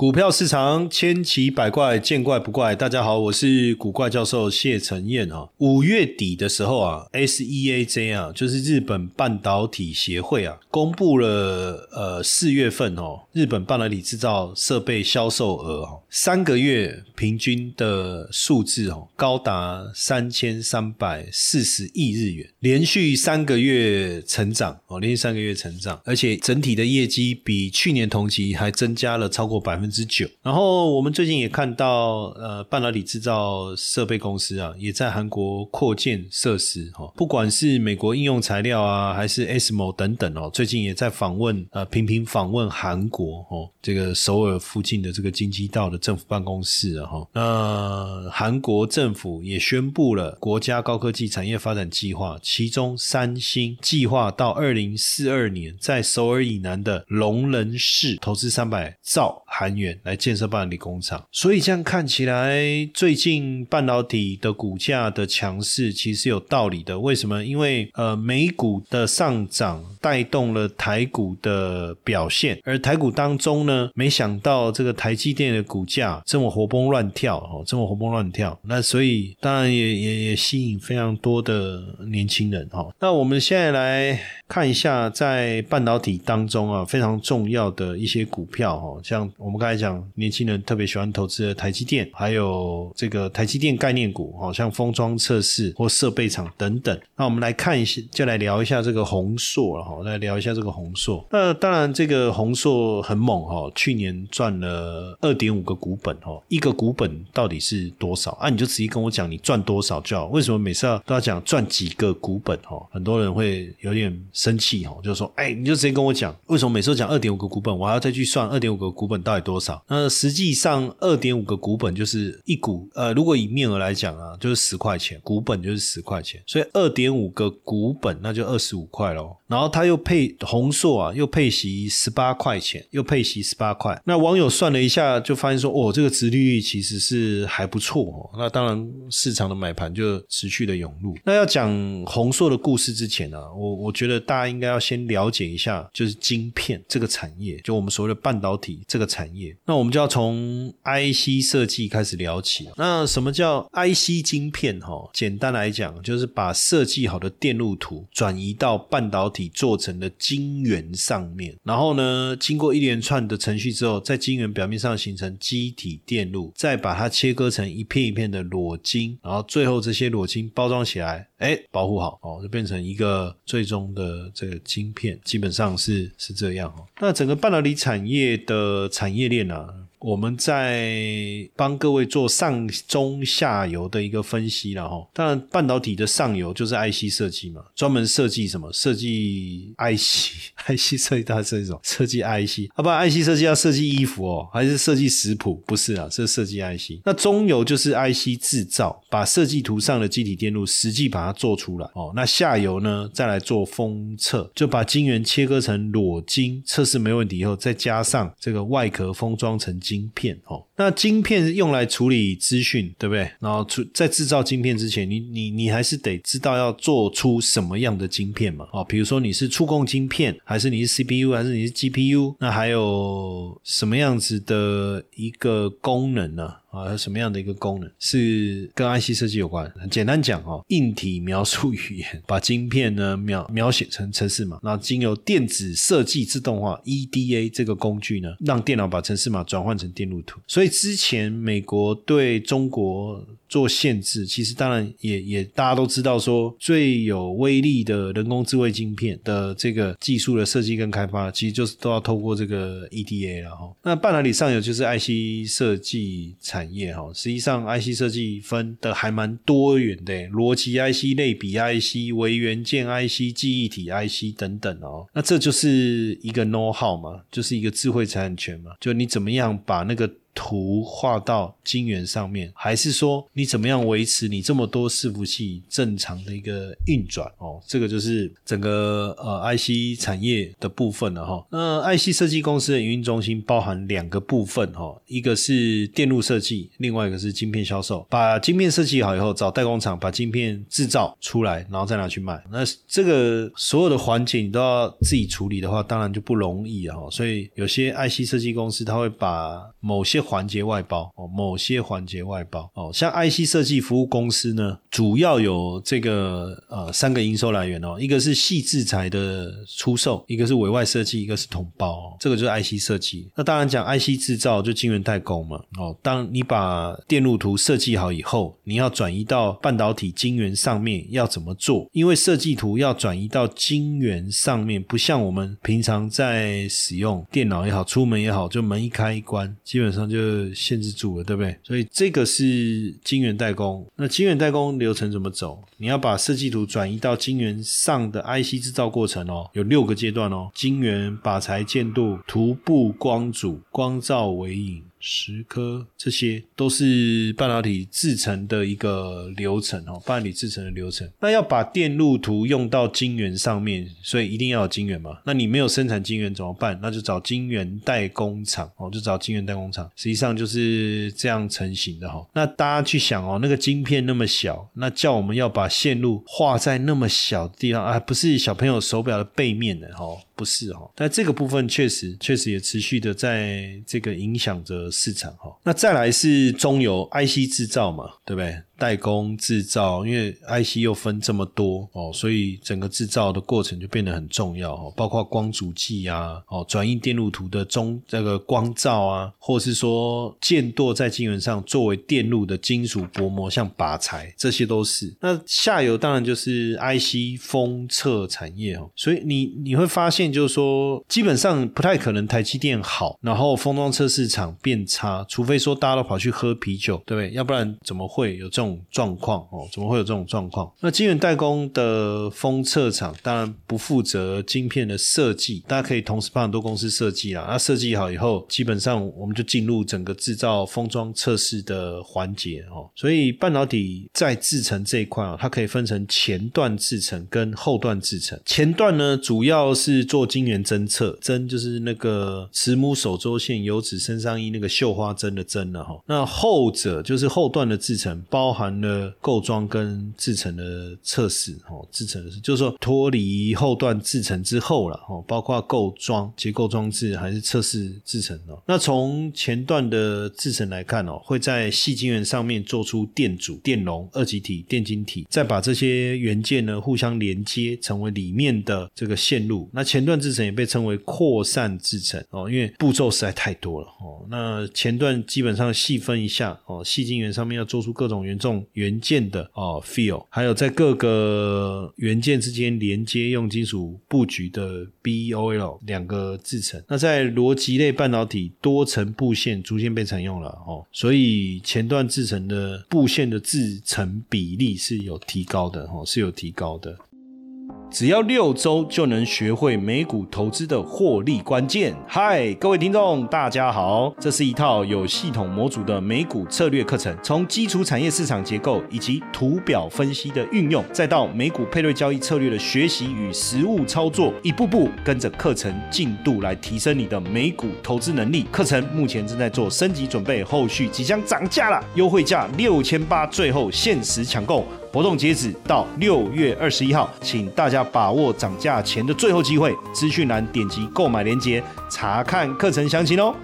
股票市场千奇百怪，见怪不怪。大家好，我是古怪教授谢承彦哈。五月底的时候啊，SEAJ 啊，就是日本半导体协会啊，公布了呃四月份哦，日本半导体制造设备销售额哦，三个月平均的数字哦，高达三千三百四十亿日元，连续三个月成长哦，连续三个月成长，而且整体的业绩比去年同期还增加了超过百分。之九，然后我们最近也看到，呃，半导体制造设备公司啊，也在韩国扩建设施哈，不管是美国应用材料啊，还是 SMO 等等哦，最近也在访问，呃，频频访问韩国哦，这个首尔附近的这个京畿道的政府办公室啊哈，那韩国政府也宣布了国家高科技产业发展计划，其中三星计划到二零四二年在首尔以南的龙仁市投资三百兆韩来建设半导体工厂，所以这样看起来，最近半导体的股价的强势其实有道理的。为什么？因为呃，美股的上涨带动了台股的表现，而台股当中呢，没想到这个台积电的股价这么活蹦乱跳哦，这么活蹦乱跳，那所以当然也也也吸引非常多的年轻人哈。那我们现在来看一下，在半导体当中啊，非常重要的一些股票哈，像我们刚。才讲，年轻人特别喜欢投资的台积电，还有这个台积电概念股，好像封装测试或设备厂等等。那我们来看一下，就来聊一下这个宏硕了哈。来聊一下这个宏硕。那当然，这个宏硕很猛哈，去年赚了二点五个股本哈。一个股本到底是多少啊？你就直接跟我讲你赚多少就好。为什么每次要都要讲赚几个股本哈？很多人会有点生气哈，就是说，哎，你就直接跟我讲，为什么每次讲二点五个股本，我还要再去算二点五个股本到底多？少？那实际上二点五个股本就是一股，呃，如果以面额来讲啊，就是十块钱，股本就是十块钱，所以二点五个股本那就二十五块喽。然后他又配红硕啊，又配息十八块钱，又配息十八块。那网友算了一下，就发现说，哦，这个殖利率其实是还不错哦。那当然市场的买盘就持续的涌入。那要讲红硕的故事之前呢，我我觉得大家应该要先了解一下，就是晶片这个产业，就我们所谓的半导体这个产业。那我们就要从 IC 设计开始聊起。那什么叫 IC 晶片？哈，简单来讲，就是把设计好的电路图转移到半导体。做成的晶圆上面，然后呢，经过一连串的程序之后，在晶圆表面上形成基体电路，再把它切割成一片一片的裸晶，然后最后这些裸晶包装起来，哎，保护好哦，就变成一个最终的这个晶片，基本上是是这样哦。那整个半导体产业的产业链呢？我们在帮各位做上中下游的一个分析了哈。当然，半导体的上游就是 IC 设计嘛，专门设计什么？设计 IC，IC 设计它是一种设计 IC。啊，不，IC 设计要设计衣服哦，还是设计食谱？不是啊，是设计 IC。那中游就是 IC 制造，把设计图上的机体电路实际把它做出来哦。那下游呢，再来做封测，就把晶圆切割成裸晶，测试没问题以后，再加上这个外壳封装成。芯片哦，那晶片是用来处理资讯，对不对？然后出在制造晶片之前，你你你还是得知道要做出什么样的晶片嘛？哦，比如说你是触控晶片，还是你是 CPU，还是你是 GPU？那还有什么样子的一个功能呢？啊，什么样的一个功能是跟 IC 设计有关？简单讲哦，硬体描述语言把晶片呢 描描写成程式码，那经由电子设计自动化 EDA 这个工具呢，让电脑把程式码转换成电路图。所以之前美国对中国。做限制，其实当然也也大家都知道，说最有威力的人工智慧晶片的这个技术的设计跟开发，其实就是都要透过这个 EDA 了哈。那半导体上游就是 IC 设计产业哈，实际上 IC 设计分的还蛮多元的，逻辑 IC、类比 IC、微元件 IC、记忆体 IC 等等哦。那这就是一个 know how 嘛，就是一个智慧财产权嘛，就你怎么样把那个。图画到晶圆上面，还是说你怎么样维持你这么多伺服器正常的一个运转哦？这个就是整个呃 IC 产业的部分了哈。那 IC 设计公司的营运中心包含两个部分哈，一个是电路设计，另外一个是晶片销售。把晶片设计好以后，找代工厂把晶片制造出来，然后再拿去卖。那这个所有的环节你都要自己处理的话，当然就不容易啊。所以有些 IC 设计公司他会把某些环节外包哦，某些环节外包哦。像 IC IC 设计服务公司呢，主要有这个呃三个营收来源哦，一个是细制材的出售，一个是委外设计，一个是统包，这个就是 IC 设计。那当然讲 IC 制造就晶圆代工嘛哦。当你把电路图设计好以后，你要转移到半导体晶圆上面要怎么做？因为设计图要转移到晶圆上面，不像我们平常在使用电脑也好，出门也好，就门一开一关，基本上就限制住了，对不对？所以这个是晶圆代工。那晶圆代工流程怎么走？你要把设计图转移到晶圆上的 IC 制造过程哦，有六个阶段哦：晶圆、靶材、建度、涂布、光组、光照、微影。十颗，这些都是半导体制成的一个流程哦，半导体制成的流程。那要把电路图用到晶圆上面，所以一定要有晶圆嘛。那你没有生产晶圆怎么办？那就找晶圆代工厂哦，就找晶圆代工厂。实际上就是这样成型的哈。那大家去想哦，那个晶片那么小，那叫我们要把线路画在那么小的地方啊，不是小朋友手表的背面的哈。不是哈，但这个部分确实确实也持续的在这个影响着市场哈。那再来是中游 IC 制造嘛，对不对？代工制造，因为 IC 又分这么多哦，所以整个制造的过程就变得很重要哦。包括光阻剂啊，哦，转印电路图的中这个光照啊，或是说建舵在晶圆上作为电路的金属薄膜，像靶材，这些都是。那下游当然就是 IC 封测产业哦，所以你你会发现。就是说，基本上不太可能台积电好，然后封装测试场变差，除非说大家都跑去喝啤酒，对不对？要不然怎么会有这种状况哦？怎么会有这种状况？那晶圆代工的封测厂当然不负责晶片的设计，大家可以同时帮很多公司设计啦。那设计好以后，基本上我们就进入整个制造封装测试的环节哦。所以半导体在制程这一块啊，它可以分成前段制程跟后段制程。前段呢，主要是做晶圆侦测，针就是那个慈母手周线游子身上衣那个绣花针的针了哈。那后者就是后段的制成，包含了构装跟制成的测试哦。制成的是，就是说脱离后段制成之后了哦，包括构装、结构装置还是测试制成哦。那从前段的制成来看哦，会在细晶圆上面做出电阻、电容、二极体、电晶体，再把这些元件呢互相连接，成为里面的这个线路。那前段。制成也被称为扩散制成哦，因为步骤实在太多了哦。那前段基本上细分一下哦，细晶圆上面要做出各种元种元件的哦 feel，还有在各个元件之间连接用金属布局的 BOL 两个制成。那在逻辑类半导体，多层布线逐渐被采用了哦，所以前段制成的布线的制成比例是有提高的哦，是有提高的。只要六周就能学会美股投资的获利关键。嗨，各位听众，大家好！这是一套有系统模组的美股策略课程，从基础产业市场结构以及图表分析的运用，再到美股配对交易策略的学习与实物操作，一步步跟着课程进度来提升你的美股投资能力。课程目前正在做升级准备，后续即将涨价了，优惠价六千八，最后限时抢购。活动截止到六月二十一号，请大家把握涨价前的最后机会。资讯栏点击购买链接，查看课程详情哦。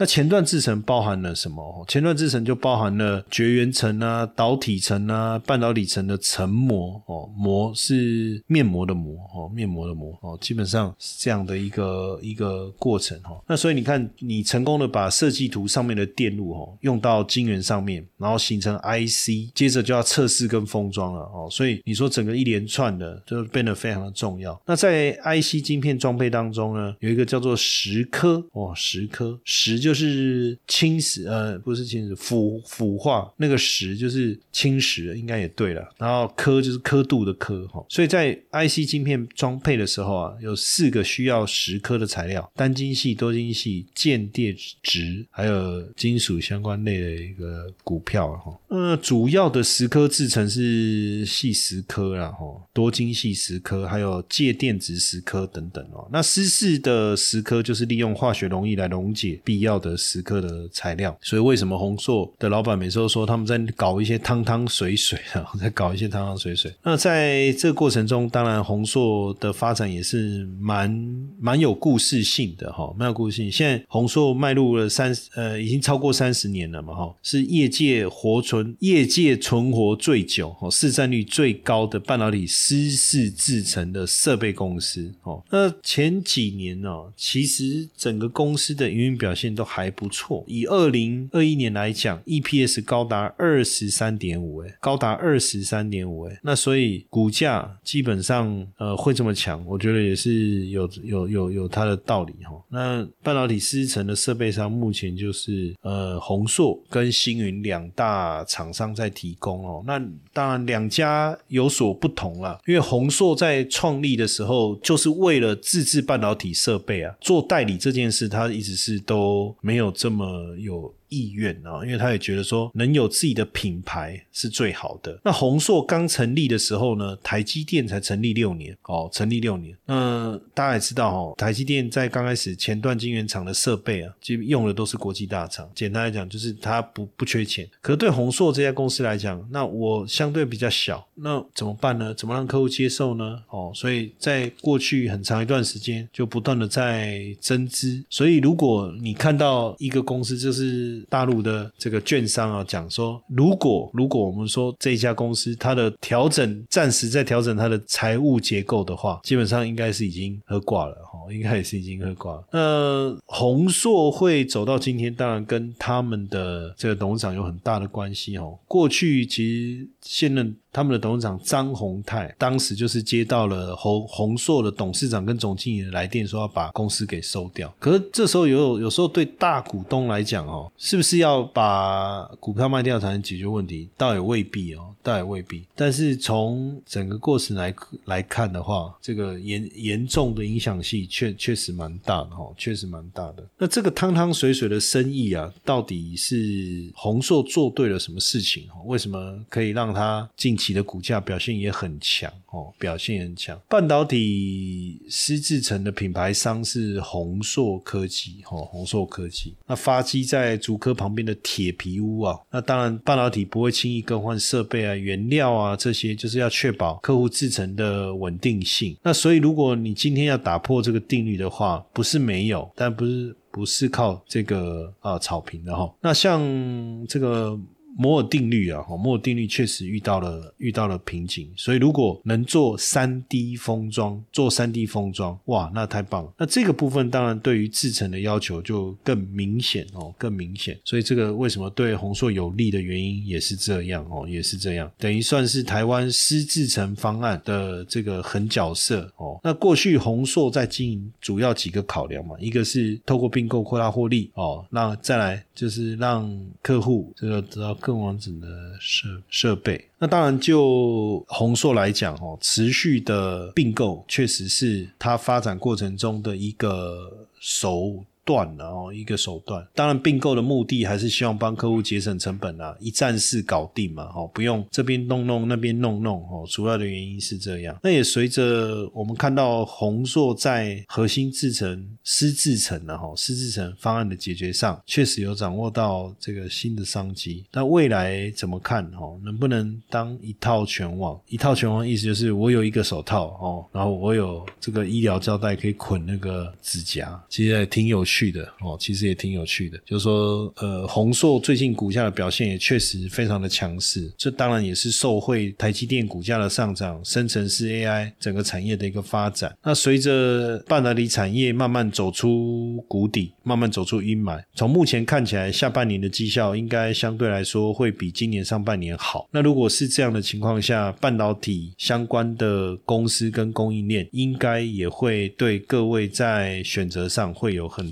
那前段制程包含了什么？前段制程就包含了绝缘层啊、导体层啊、半导体层的层膜哦，膜是面膜的膜哦，面膜的膜哦，基本上是这样的一个一个过程哈。那所以你看，你成功的把设计图上面的电路哦用到晶圆上面，然后形成 IC，接着就要测试跟封装了哦。所以你说整个一连串的就变得非常的重要。那在 IC 晶片装配当中呢，有一个叫做十颗哦，十颗十就。就是侵蚀，呃，不是侵蚀，腐腐化那个蚀就是侵蚀，应该也对了。然后刻就是刻度的刻哈，所以在 IC 晶片装配的时候啊，有四个需要蚀刻的材料：单晶系、多晶系、间电值，还有金属相关类的一个股票哈。呃，主要的蚀刻制成是细蚀刻啦，哈，多晶系蚀刻，还有介电子蚀刻等等哦。那湿式的蚀刻就是利用化学溶液来溶解必要的时刻的材料。所以为什么宏硕的老板每次都说他们在搞一些汤汤水水啊，在搞一些汤汤水水？那在这个过程中，当然宏硕的发展也是蛮蛮有故事性的哈，蛮有故事性。现在宏硕迈入了三呃，已经超过三十年了嘛哈，是业界活存、业界存活最久、哦市占率最高的半导体湿式制成的设备公司哦。那前几年呢，其实整个公司的营运表现都还不错。以二零二一年来讲，EPS 高达二十三点五，哎，高达二十三点五，哎，那所以股价基本上呃会这么强，我觉得也是有有有有它的道理哈。那半导体湿成的设备商目前就是呃宏硕跟星云两大厂商在提供哦。那当然两家有所不同了，因为宏硕在创立的时候就是为了自制半导体设备啊，做代理这件事，他一直是都没有这么有。意愿啊，因为他也觉得说能有自己的品牌是最好的。那宏硕刚成立的时候呢，台积电才成立六年哦，成立六年。那大家也知道哦，台积电在刚开始前段晶圆厂的设备啊，基本用的都是国际大厂。简单来讲，就是它不不缺钱。可是对宏硕这家公司来讲，那我相对比较小，那怎么办呢？怎么让客户接受呢？哦，所以在过去很长一段时间，就不断的在增资。所以如果你看到一个公司，就是大陆的这个券商啊，讲说，如果如果我们说这家公司它的调整暂时在调整它的财务结构的话，基本上应该是已经喝挂了哈，应该也是已经喝挂了。那宏硕会走到今天，当然跟他们的这个董事长有很大的关系哦。过去其实现任。他们的董事长张宏泰当时就是接到了宏宏硕的董事长跟总经理的来电，说要把公司给收掉。可是这时候有有时候对大股东来讲哦，是不是要把股票卖掉才能解决问题？倒也未必哦，倒也未必。但是从整个过程来来看的话，这个严严重的影响性确确实蛮大的哈，确实蛮大的。那这个汤汤水水的生意啊，到底是宏硕做对了什么事情？为什么可以让他进？起的股价表现也很强哦，表现很强。半导体湿制成的品牌商是宏硕科技，哦，宏硕科技。那发机在竹科旁边的铁皮屋啊，那当然半导体不会轻易更换设备啊、原料啊这些，就是要确保客户制成的稳定性。那所以如果你今天要打破这个定律的话，不是没有，但不是不是靠这个啊草坪的哈。那像这个。摩尔定律啊，摩尔定律确实遇到了遇到了瓶颈，所以如果能做三 D 封装，做三 D 封装，哇，那太棒了。那这个部分当然对于制程的要求就更明显哦，更明显。所以这个为什么对宏硕有利的原因也是这样哦，也是这样，等于算是台湾湿制程方案的这个狠角色哦。那过去宏硕在经营主要几个考量嘛，一个是透过并购扩大获利哦，那再来就是让客户这个得到。更完整的设设备，那当然就红硕来讲哦，持续的并购确实是它发展过程中的一个首。断了哦，一个手段。当然，并购的目的还是希望帮客户节省成本啊，一站式搞定嘛，哦，不用这边弄弄那边弄弄哦。主要的原因是这样。那也随着我们看到宏硕在核心制程、湿制程的哈湿制程方案的解决上，确实有掌握到这个新的商机。那未来怎么看哦？能不能当一套全网？一套全网意思就是我有一个手套哦，然后我有这个医疗胶带可以捆那个指甲，其实也挺有去的哦，其实也挺有趣的，就是说，呃，宏硕最近股价的表现也确实非常的强势，这当然也是受惠台积电股价的上涨，生成式 AI 整个产业的一个发展。那随着半导体产业慢慢走出谷底，慢慢走出阴霾，从目前看起来，下半年的绩效应该相对来说会比今年上半年好。那如果是这样的情况下，半导体相关的公司跟供应链应该也会对各位在选择上会有很